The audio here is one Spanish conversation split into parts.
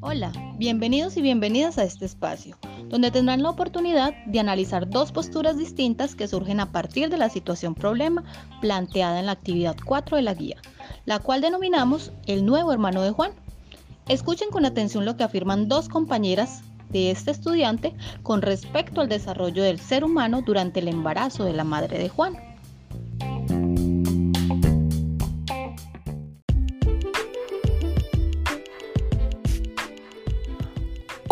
Hola, bienvenidos y bienvenidas a este espacio, donde tendrán la oportunidad de analizar dos posturas distintas que surgen a partir de la situación problema planteada en la actividad 4 de la guía, la cual denominamos el nuevo hermano de Juan. Escuchen con atención lo que afirman dos compañeras de este estudiante con respecto al desarrollo del ser humano durante el embarazo de la madre de Juan.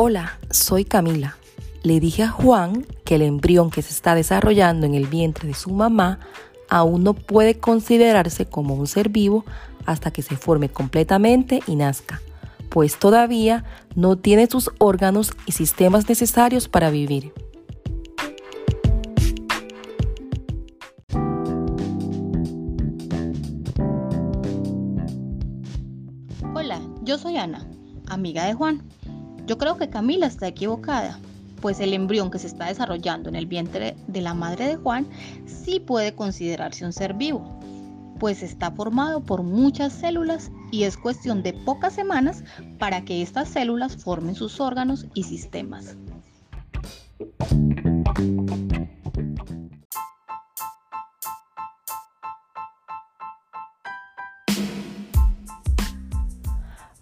Hola, soy Camila. Le dije a Juan que el embrión que se está desarrollando en el vientre de su mamá aún no puede considerarse como un ser vivo hasta que se forme completamente y nazca, pues todavía no tiene sus órganos y sistemas necesarios para vivir. Hola, yo soy Ana, amiga de Juan. Yo creo que Camila está equivocada, pues el embrión que se está desarrollando en el vientre de la madre de Juan sí puede considerarse un ser vivo, pues está formado por muchas células y es cuestión de pocas semanas para que estas células formen sus órganos y sistemas.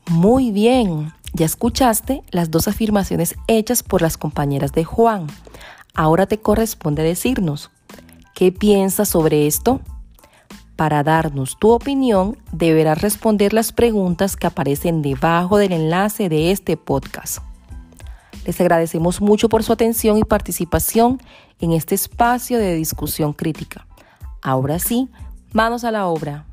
Muy bien, ya escuchaste las dos afirmaciones hechas por las compañeras de Juan. Ahora te corresponde decirnos, ¿qué piensas sobre esto? Para darnos tu opinión, deberás responder las preguntas que aparecen debajo del enlace de este podcast. Les agradecemos mucho por su atención y participación en este espacio de discusión crítica. Ahora sí, manos a la obra.